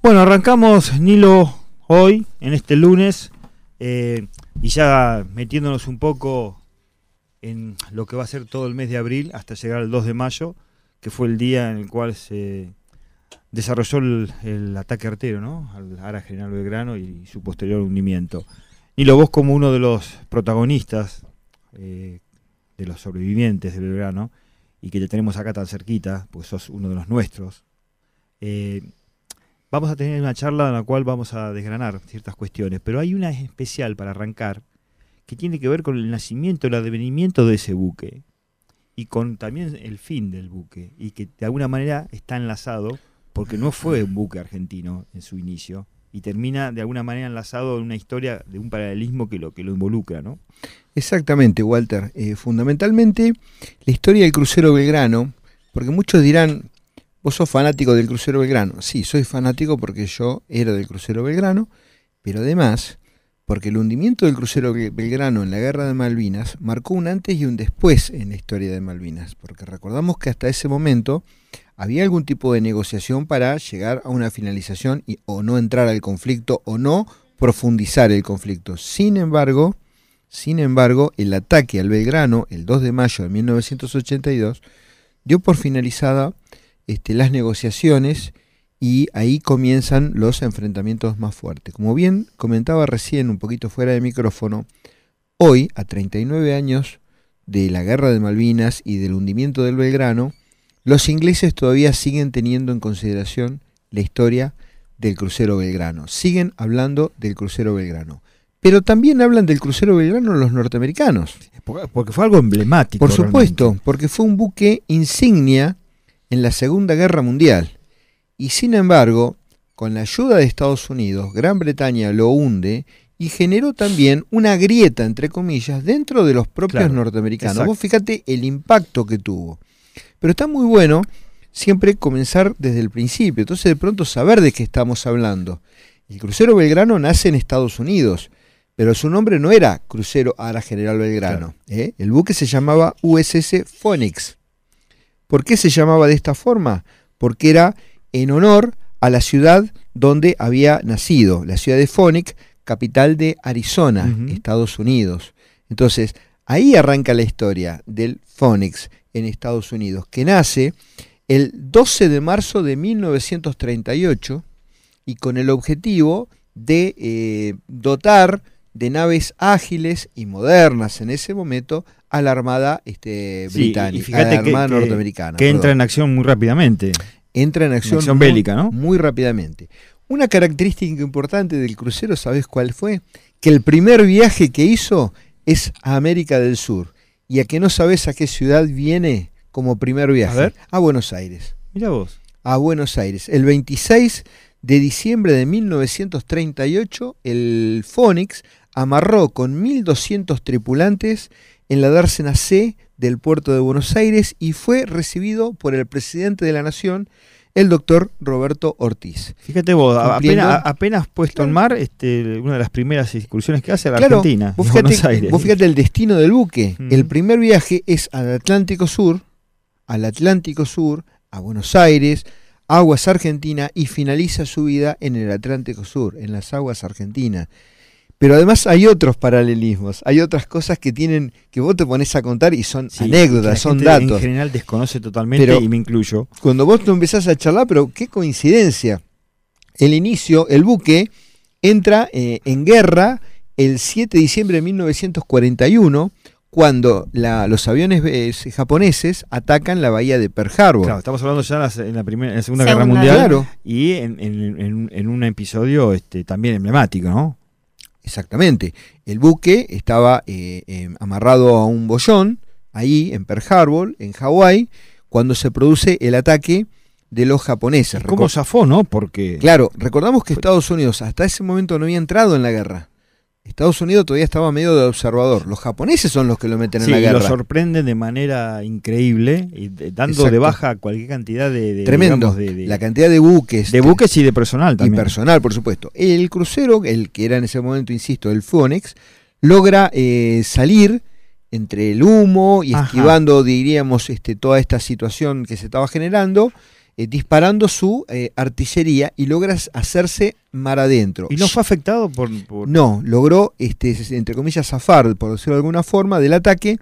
Bueno, arrancamos Nilo hoy, en este lunes, eh, y ya metiéndonos un poco en lo que va a ser todo el mes de abril hasta llegar al 2 de mayo, que fue el día en el cual se desarrolló el, ataque artero, ¿no? Al Ara General Belgrano y su posterior hundimiento. Nilo, vos como uno de los protagonistas, eh, de los sobrevivientes de Belgrano, y que te tenemos acá tan cerquita, pues sos uno de los nuestros, eh, vamos a tener una charla en la cual vamos a desgranar ciertas cuestiones, pero hay una especial para arrancar que tiene que ver con el nacimiento, el advenimiento de ese buque y con también el fin del buque y que de alguna manera está enlazado porque no fue un buque argentino en su inicio y termina de alguna manera enlazado en una historia de un paralelismo que lo que lo involucra, ¿no? Exactamente, Walter. Eh, fundamentalmente la historia del crucero Belgrano, porque muchos dirán, Vos fanático del crucero Belgrano. Sí, soy fanático porque yo era del crucero Belgrano, pero además porque el hundimiento del crucero Belgrano en la guerra de Malvinas marcó un antes y un después en la historia de Malvinas, porque recordamos que hasta ese momento había algún tipo de negociación para llegar a una finalización y, o no entrar al conflicto o no profundizar el conflicto. Sin embargo, sin embargo, el ataque al Belgrano el 2 de mayo de 1982 dio por finalizada este, las negociaciones y ahí comienzan los enfrentamientos más fuertes. Como bien comentaba recién, un poquito fuera de micrófono, hoy, a 39 años de la guerra de Malvinas y del hundimiento del Belgrano, los ingleses todavía siguen teniendo en consideración la historia del crucero Belgrano. Siguen hablando del crucero Belgrano. Pero también hablan del crucero Belgrano los norteamericanos. Porque fue algo emblemático. Por supuesto, porque fue un buque insignia en la Segunda Guerra Mundial. Y sin embargo, con la ayuda de Estados Unidos, Gran Bretaña lo hunde y generó también una grieta, entre comillas, dentro de los propios norteamericanos. Vos fíjate el impacto que tuvo. Pero está muy bueno siempre comenzar desde el principio, entonces de pronto saber de qué estamos hablando. El crucero Belgrano nace en Estados Unidos, pero su nombre no era Crucero Ara General Belgrano. ¿eh? El buque se llamaba USS Phoenix. ¿Por qué se llamaba de esta forma? Porque era en honor a la ciudad donde había nacido, la ciudad de Phoenix, capital de Arizona, Estados Unidos. Entonces, ahí arranca la historia del Phoenix en Estados Unidos, que nace el 12 de marzo de 1938 y con el objetivo de eh, dotar de naves ágiles y modernas en ese momento a la Armada este, británica, a la Armada norteamericana. Que entra en acción muy rápidamente. Entra en acción, bélica, ¿no? Muy rápidamente. Una característica importante del crucero, ¿sabes cuál fue? Que el primer viaje que hizo es a América del Sur. Y a que no sabes a qué ciudad viene como primer viaje. A, a Buenos Aires. Mira vos. A Buenos Aires. El 26 de diciembre de 1938, el Phoenix amarró con 1.200 tripulantes en la dársena C del puerto de Buenos Aires y fue recibido por el presidente de la Nación, el doctor Roberto Ortiz. Fíjate vos, apenas, puesto en mar, este, una de las primeras excursiones que hace a la Argentina, vos fíjate, Buenos Aires. Vos fíjate el destino del buque. El primer viaje es al Atlántico Sur, al Atlántico Sur, a Buenos Aires, aguas Argentina y finaliza su vida en el Atlántico Sur, en las aguas argentinas. Pero además hay otros paralelismos, hay otras cosas que tienen, que vos te pones a contar y son anécdotas, son datos. En general desconoce totalmente y me incluyo. Cuando vos te empezás a charlar, pero qué coincidencia. El inicio, el buque entra eh, en guerra el 7 de diciembre de 1941 cuando los aviones eh, japoneses atacan la bahía de Pearl Harbor. Claro, estamos hablando ya en la, primera, Segunda, Guerra Mundial y en, un episodio este, también emblemático, ¿no? Exactamente. El buque estaba eh, em, amarrado a un bollón, ahí en Pearl Harbor, en Hawái, cuando se produce el ataque de los japoneses. ¿Cómo zafó, no? Porque... Claro, recordamos que Estados Unidos hasta ese momento no había entrado en la guerra. Estados Unidos todavía estaba medio de observador. Los japoneses son los que lo meten en la guerra. lo sorprenden de manera increíble, y dando de baja cualquier cantidad de. Tremendo. de, la cantidad de buques. De buques y de personal también. Y personal, por supuesto. El crucero, el que era en ese momento, insisto, el Phoenix, logra eh, salir entre el humo y esquivando, diríamos, este, toda esta situación que se estaba generando. Eh, disparando su eh, artillería y logra hacerse mar adentro. ¿Y no fue afectado por...? No, logró, este, entre comillas, zafar, por decirlo de alguna forma, del ataque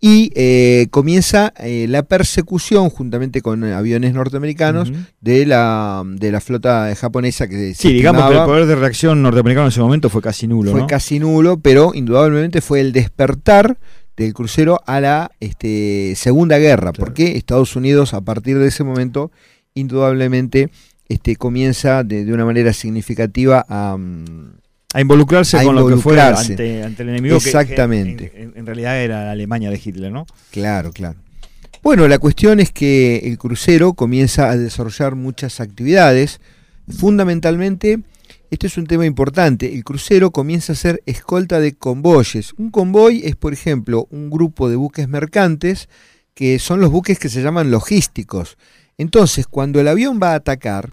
y eh, comienza la persecución juntamente con aviones norteamericanos de, la, de la flota japonesa que Sí, digamos que el poder de reacción norteamericano en ese momento fue casi nulo. Fue casi nulo, pero indudablemente fue el despertar del crucero a la este, Segunda Guerra, porque Estados Unidos a partir de ese momento indudablemente este, comienza de, una manera significativa a... Mm, a involucrarse con lo que fue ante, el enemigo Exactamente. que en, realidad era la Alemania de Hitler, ¿no? Claro, claro. Bueno, la cuestión es que el crucero comienza a desarrollar muchas actividades, fundamentalmente este es un tema importante. El crucero comienza a ser escolta de convoyes. Un convoy es, por ejemplo, un grupo de buques mercantes que son los buques que se llaman logísticos. Entonces, cuando el avión va a atacar,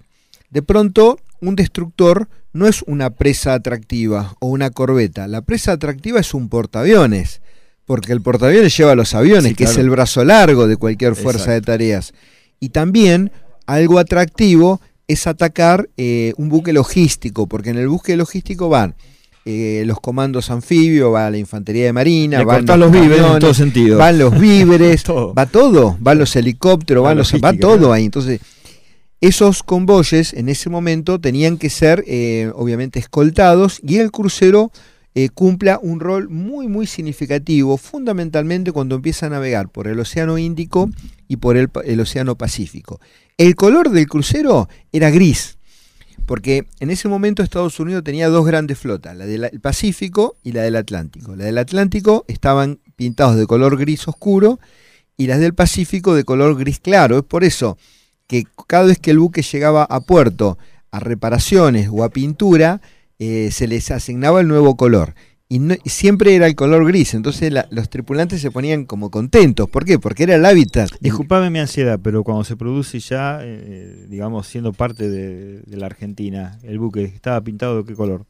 de pronto un destructor no es una presa atractiva o una corbeta. La presa atractiva es un portaaviones, porque el portaaviones lleva los aviones, que es el brazo largo de cualquier fuerza de tareas. Y también algo atractivo es atacar eh, un buque logístico, porque en el buque logístico van eh, los comandos anfibios, va la infantería de marina, van los, víveres en todo sentido. van los víveres, va todo, van los helicópteros, van los, va todo ahí. Entonces, esos convoyes en ese momento tenían que ser eh, obviamente escoltados y el crucero cumpla un rol muy muy significativo, fundamentalmente cuando empieza a navegar por el Océano Índico y por el Océano Pacífico. El color del crucero era gris, porque en ese momento Estados Unidos tenía dos grandes flotas, la del Pacífico y la del Atlántico. La del Atlántico estaban pintados de color gris oscuro y las del Pacífico de color gris claro. Es por eso que cada vez que el buque llegaba a puerto a reparaciones o a pintura, eh, se les asignaba el nuevo color y, siempre era el color gris, entonces los tripulantes se ponían como contentos. ¿Por qué? Porque era el hábitat. Disculpame mi ansiedad, pero cuando se produce ya, eh, digamos, siendo parte de, la Argentina, el buque estaba pintado de qué color?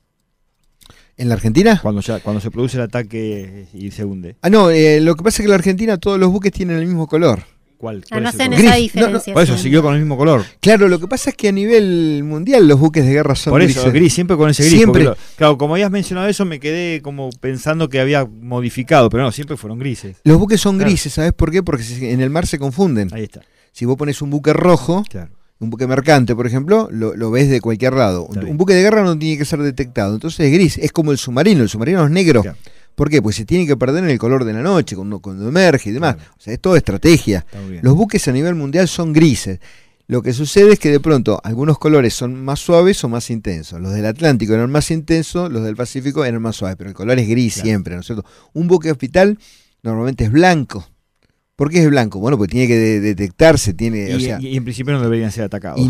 ¿En la Argentina? Cuando ya cuando se produce el ataque y se hunde. Ah, no, eh, lo que pasa es que en la Argentina todos los buques tienen el mismo color. ¿Cuál? Ah, no hacen esa diferencia. por eso siguió con el mismo color. Claro, lo que pasa es que a nivel mundial los buques de guerra son Por eso, gris, siempre con ese gris. Siempre. claro, como habías mencionado eso, me quedé como pensando que había modificado, pero no, siempre fueron grises. Los buques son grises, ¿sabes por qué? Porque en el mar se confunden. Ahí está. Si vos pones un buque rojo, un buque mercante, por ejemplo, lo, ves de cualquier lado. Un, buque de guerra no tiene que ser detectado. Entonces es gris, es como el submarino. El submarino es negro. ¿Por qué? Pues se tiene que perder en el color de la noche, cuando, cuando emerge y demás. O sea, es toda estrategia. Los buques a nivel mundial son grises. Lo que sucede es que de pronto algunos colores son más suaves o más intensos. Los del Atlántico eran más intensos, los del Pacífico eran más suaves, pero el color es gris siempre, ¿no es cierto? Un buque hospital normalmente es blanco. ¿Por qué es blanco? Bueno, pues tiene que detectarse, tiene, y, en principio no deberían ser atacados.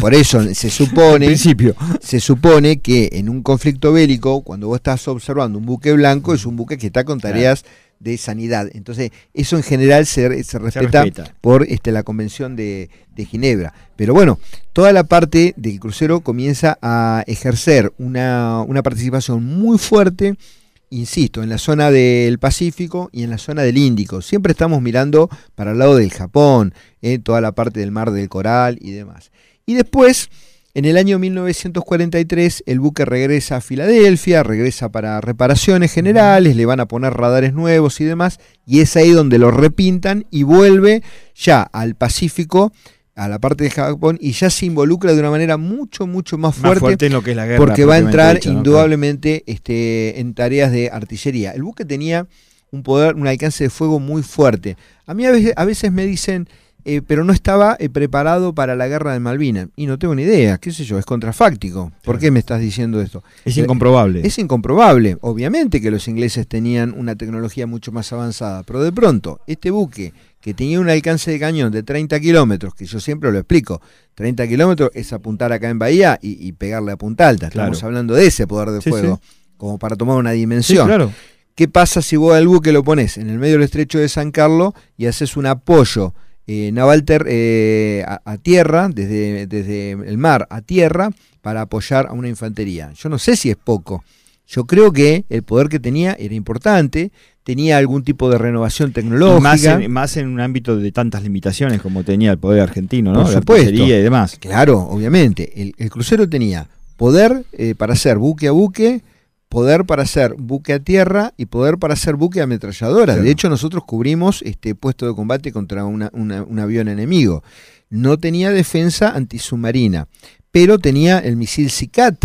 por, eso se supone, principio. se supone que en un conflicto bélico, cuando vos estás observando un buque blanco, es un buque que está con tareas de sanidad. Entonces, eso en general se, respeta, por este, la Convención de, de, Ginebra. Pero bueno, toda la parte del crucero comienza a ejercer una, una participación muy fuerte insisto, en la zona del Pacífico y en la zona del Índico. Siempre estamos mirando para el lado del Japón, en toda la parte del Mar del Coral y demás. Y después, en el año 1943, el buque regresa a Filadelfia, regresa para reparaciones generales, le van a poner radares nuevos y demás, y es ahí donde lo repintan y vuelve ya al Pacífico a la parte de Japón y ya se involucra de una manera mucho, mucho más fuerte, en lo que es la guerra, porque va a entrar indudablemente este, en tareas de artillería. El buque tenía un poder, un alcance de fuego muy fuerte. A mí a veces, a veces me dicen, eh, pero no estaba eh, preparado para la guerra de Malvinas. Y no tengo ni idea, qué sé yo, es contrafáctico. ¿Por qué me estás diciendo esto? Es incomprobable. Es incomprobable. Obviamente que los ingleses tenían una tecnología mucho más avanzada, pero de pronto este buque que tenía un alcance de cañón de 30 kilómetros, que yo siempre lo explico, 30 kilómetros es apuntar acá en Bahía y, pegarle a punta alta. Estamos hablando de ese poder de fuego, como para tomar una dimensión. claro. ¿Qué pasa si vos al buque lo pones en el medio del estrecho de San Carlos y haces un apoyo eh, naval eh, a, tierra, desde, desde el mar a tierra, para apoyar a una infantería? Yo no sé si es poco. Yo creo que el poder que tenía era importante, tenía algún tipo de renovación tecnológica. Más en, más en un ámbito de tantas limitaciones como tenía el poder argentino, ¿no? Por La supuesto. artillería y demás. Claro, obviamente. El, el crucero tenía poder eh, para hacer buque a buque, poder para hacer buque a tierra y poder para hacer buque a ametralladora. Claro. De hecho, nosotros cubrimos este puesto de combate contra una- una- un avión enemigo. No tenía defensa antisubmarina, pero tenía el misil SICAT,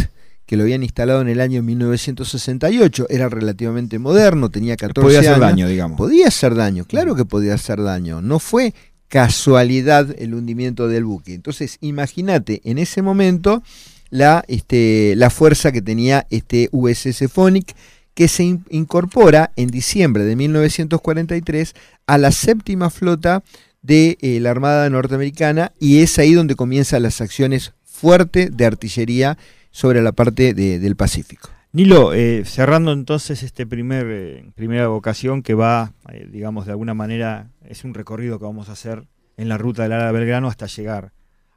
que lo habían instalado en el año 1968. Era relativamente moderno, tenía 14 Podía hacer años. daño, digamos. Podía hacer daño, claro que podía hacer daño. No fue casualidad el hundimiento del buque. Entonces, imagínate en ese momento la, este, la fuerza que tenía este USS Phonic, que se in- incorpora en diciembre de 1943 a la séptima flota de eh, la Armada norteamericana y es ahí donde comienzan las acciones fuertes de artillería sobre la parte de- del Pacífico. Nilo, eh, cerrando entonces este primer eh, primera vocación que va, digamos, de alguna manera, es un recorrido que vamos a hacer en la ruta del Lara Belgrano hasta llegar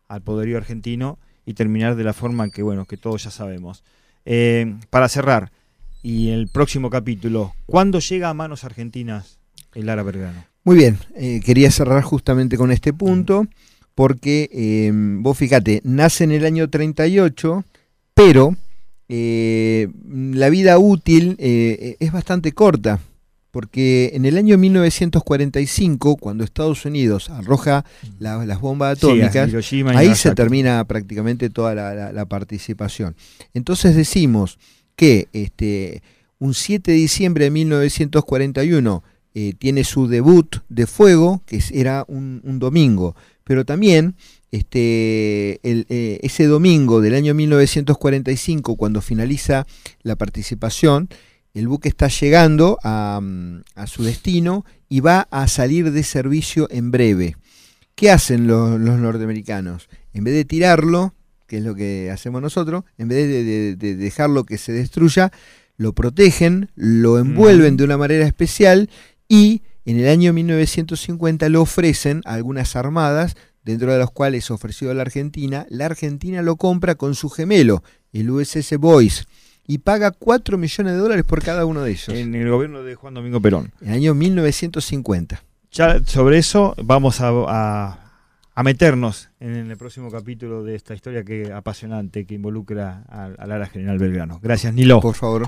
al poderío argentino y terminar de la forma que, bueno, que todos ya sabemos. Eh, para cerrar, y el próximo capítulo, ¿cuándo llega a manos argentinas el Lara Belgrano? Muy bien, eh, quería cerrar justamente con este punto, porque eh, vos fíjate, nace en el año 38, pero la vida útil es bastante corta, porque en el año 1945, cuando Estados Unidos arroja la- las bombas atómicas, ahí se termina prácticamente toda la, la- la participación. Entonces decimos que este, un 7 de diciembre de 1941 eh, tiene su debut de fuego, que era un, un domingo, pero también este, el, eh, ese domingo del año 1945, cuando finaliza la participación, el buque está llegando a, mm, a su destino y va a salir de servicio en breve. ¿Qué hacen los, los norteamericanos? En vez de tirarlo, que es lo que hacemos nosotros, en vez de, de- de dejarlo que se destruya, lo protegen, lo envuelven de una manera especial y en el año 1950 lo ofrecen a algunas armadas, dentro de las cuales ofreció a la Argentina. La Argentina lo compra con su gemelo, el USS Boyce, y paga 4 millones de dólares por cada uno de ellos. En el gobierno de Juan Domingo Perón. En el año 1950. Ya sobre eso vamos a, a- a meternos en el próximo capítulo de esta historia que apasionante que involucra al, al Lara General Belgrano. Gracias, Nilo. Por favor.